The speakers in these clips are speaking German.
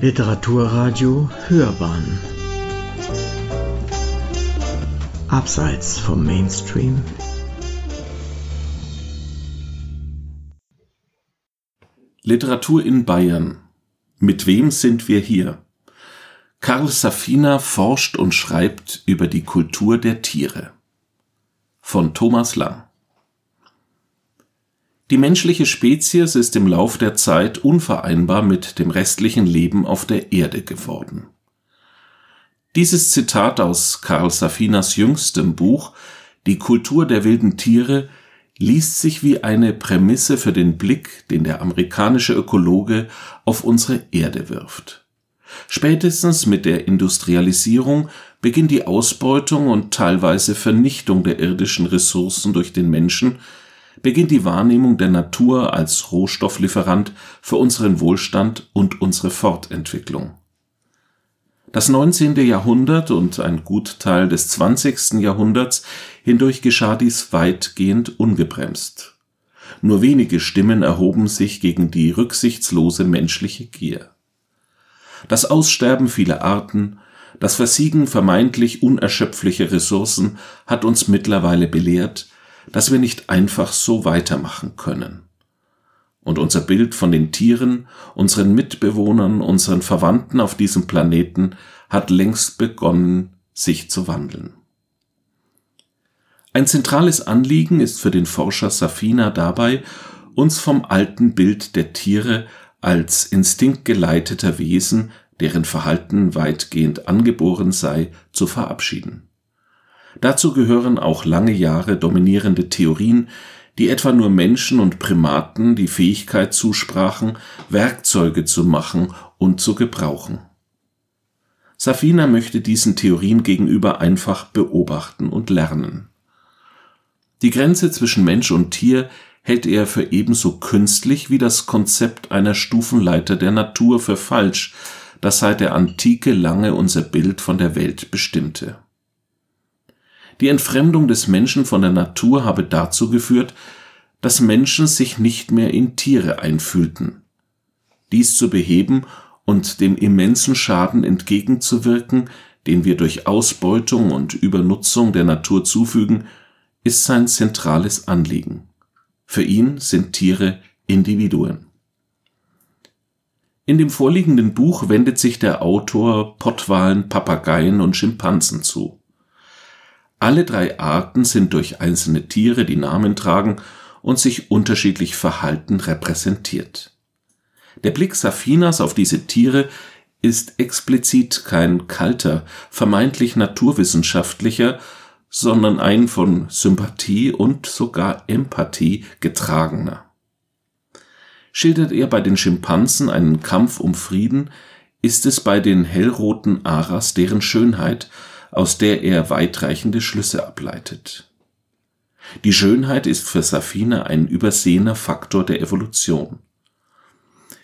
Literaturradio Hörbahn Abseits vom Mainstream Literatur in Bayern Mit wem sind wir hier? Karl Safina forscht und schreibt über die Kultur der Tiere. Von Thomas Lang die menschliche Spezies ist im Lauf der Zeit unvereinbar mit dem restlichen Leben auf der Erde geworden. Dieses Zitat aus Karl Safinas jüngstem Buch Die Kultur der wilden Tiere liest sich wie eine Prämisse für den Blick, den der amerikanische Ökologe auf unsere Erde wirft. Spätestens mit der Industrialisierung beginnt die Ausbeutung und teilweise Vernichtung der irdischen Ressourcen durch den Menschen, beginnt die Wahrnehmung der Natur als Rohstofflieferant für unseren Wohlstand und unsere Fortentwicklung. Das 19. Jahrhundert und ein Gutteil des 20. Jahrhunderts hindurch geschah dies weitgehend ungebremst. Nur wenige Stimmen erhoben sich gegen die rücksichtslose menschliche Gier. Das Aussterben vieler Arten, das Versiegen vermeintlich unerschöpflicher Ressourcen hat uns mittlerweile belehrt, dass wir nicht einfach so weitermachen können. Und unser Bild von den Tieren, unseren Mitbewohnern, unseren Verwandten auf diesem Planeten hat längst begonnen, sich zu wandeln. Ein zentrales Anliegen ist für den Forscher Safina dabei, uns vom alten Bild der Tiere als instinktgeleiteter Wesen, deren Verhalten weitgehend angeboren sei, zu verabschieden. Dazu gehören auch lange Jahre dominierende Theorien, die etwa nur Menschen und Primaten die Fähigkeit zusprachen, Werkzeuge zu machen und zu gebrauchen. Safina möchte diesen Theorien gegenüber einfach beobachten und lernen. Die Grenze zwischen Mensch und Tier hält er für ebenso künstlich wie das Konzept einer Stufenleiter der Natur für falsch, das seit der Antike lange unser Bild von der Welt bestimmte. Die Entfremdung des Menschen von der Natur habe dazu geführt, dass Menschen sich nicht mehr in Tiere einfühlten. Dies zu beheben und dem immensen Schaden entgegenzuwirken, den wir durch Ausbeutung und Übernutzung der Natur zufügen, ist sein zentrales Anliegen. Für ihn sind Tiere Individuen. In dem vorliegenden Buch wendet sich der Autor Pottwalen, Papageien und Schimpansen zu. Alle drei Arten sind durch einzelne Tiere, die Namen tragen und sich unterschiedlich verhalten, repräsentiert. Der Blick Safinas auf diese Tiere ist explizit kein kalter, vermeintlich naturwissenschaftlicher, sondern ein von Sympathie und sogar Empathie getragener. Schildert er bei den Schimpansen einen Kampf um Frieden, ist es bei den hellroten Aras deren Schönheit, aus der er weitreichende Schlüsse ableitet. Die Schönheit ist für Safina ein übersehener Faktor der Evolution.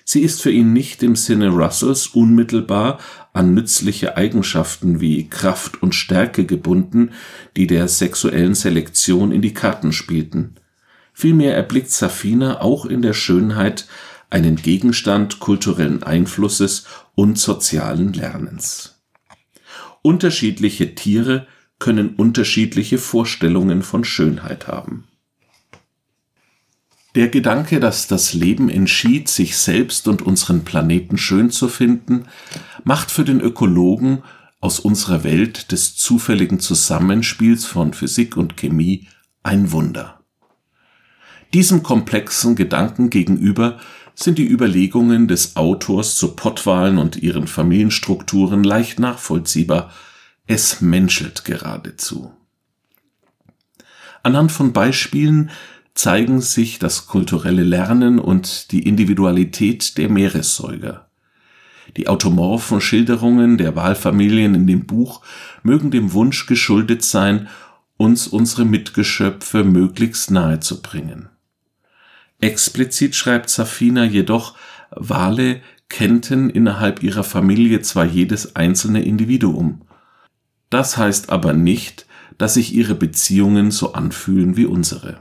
Sie ist für ihn nicht im Sinne Russells unmittelbar an nützliche Eigenschaften wie Kraft und Stärke gebunden, die der sexuellen Selektion in die Karten spielten. Vielmehr erblickt Safina auch in der Schönheit einen Gegenstand kulturellen Einflusses und sozialen Lernens. Unterschiedliche Tiere können unterschiedliche Vorstellungen von Schönheit haben. Der Gedanke, dass das Leben entschied, sich selbst und unseren Planeten schön zu finden, macht für den Ökologen aus unserer Welt des zufälligen Zusammenspiels von Physik und Chemie ein Wunder. Diesem komplexen Gedanken gegenüber sind die Überlegungen des Autors zu Pottwalen und ihren Familienstrukturen leicht nachvollziehbar. Es menschelt geradezu. Anhand von Beispielen zeigen sich das kulturelle Lernen und die Individualität der Meeressäuger. Die automorphen Schilderungen der Walfamilien in dem Buch mögen dem Wunsch geschuldet sein, uns unsere Mitgeschöpfe möglichst nahe zu bringen. Explizit schreibt Safina jedoch, Wale kennten innerhalb ihrer Familie zwar jedes einzelne Individuum. Das heißt aber nicht, dass sich ihre Beziehungen so anfühlen wie unsere.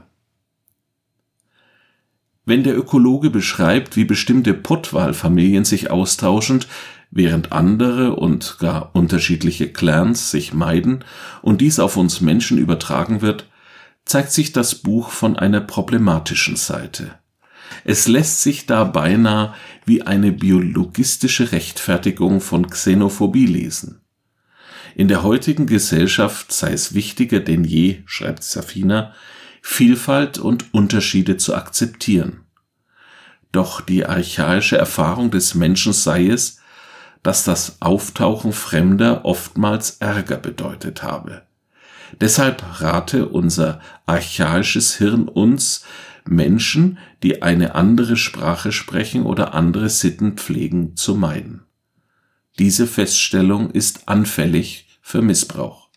Wenn der Ökologe beschreibt, wie bestimmte Pottwalfamilien sich austauschend, Während andere und gar unterschiedliche Clans sich meiden und dies auf uns Menschen übertragen wird, zeigt sich das Buch von einer problematischen Seite. Es lässt sich da beinahe wie eine biologistische Rechtfertigung von Xenophobie lesen. In der heutigen Gesellschaft sei es wichtiger denn je, schreibt Safina, Vielfalt und Unterschiede zu akzeptieren. Doch die archaische Erfahrung des Menschen sei es, dass das Auftauchen Fremder oftmals Ärger bedeutet habe. Deshalb rate unser archaisches Hirn uns, Menschen, die eine andere Sprache sprechen oder andere Sitten pflegen, zu meiden. Diese Feststellung ist anfällig für Missbrauch.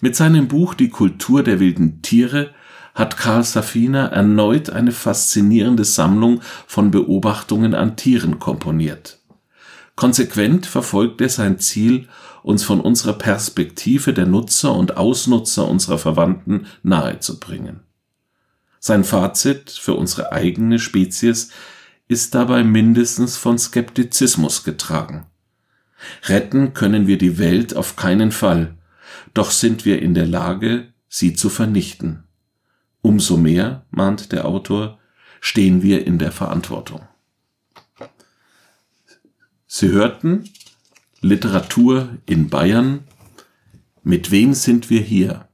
Mit seinem Buch Die Kultur der wilden Tiere hat Karl Safina erneut eine faszinierende Sammlung von Beobachtungen an Tieren komponiert. Konsequent verfolgt er sein Ziel, uns von unserer Perspektive der Nutzer und Ausnutzer unserer Verwandten nahezubringen. Sein Fazit für unsere eigene Spezies ist dabei mindestens von Skeptizismus getragen. Retten können wir die Welt auf keinen Fall, doch sind wir in der Lage, sie zu vernichten. Umso mehr, mahnt der Autor, stehen wir in der Verantwortung. Sie hörten Literatur in Bayern. Mit wem sind wir hier?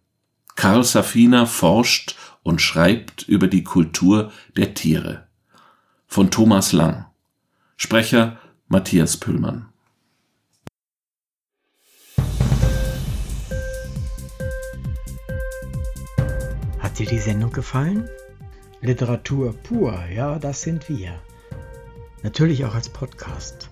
Karl Safina forscht und schreibt über die Kultur der Tiere. Von Thomas Lang. Sprecher Matthias Püllmann. Hat dir die Sendung gefallen? Literatur pur, ja, das sind wir. Natürlich auch als Podcast.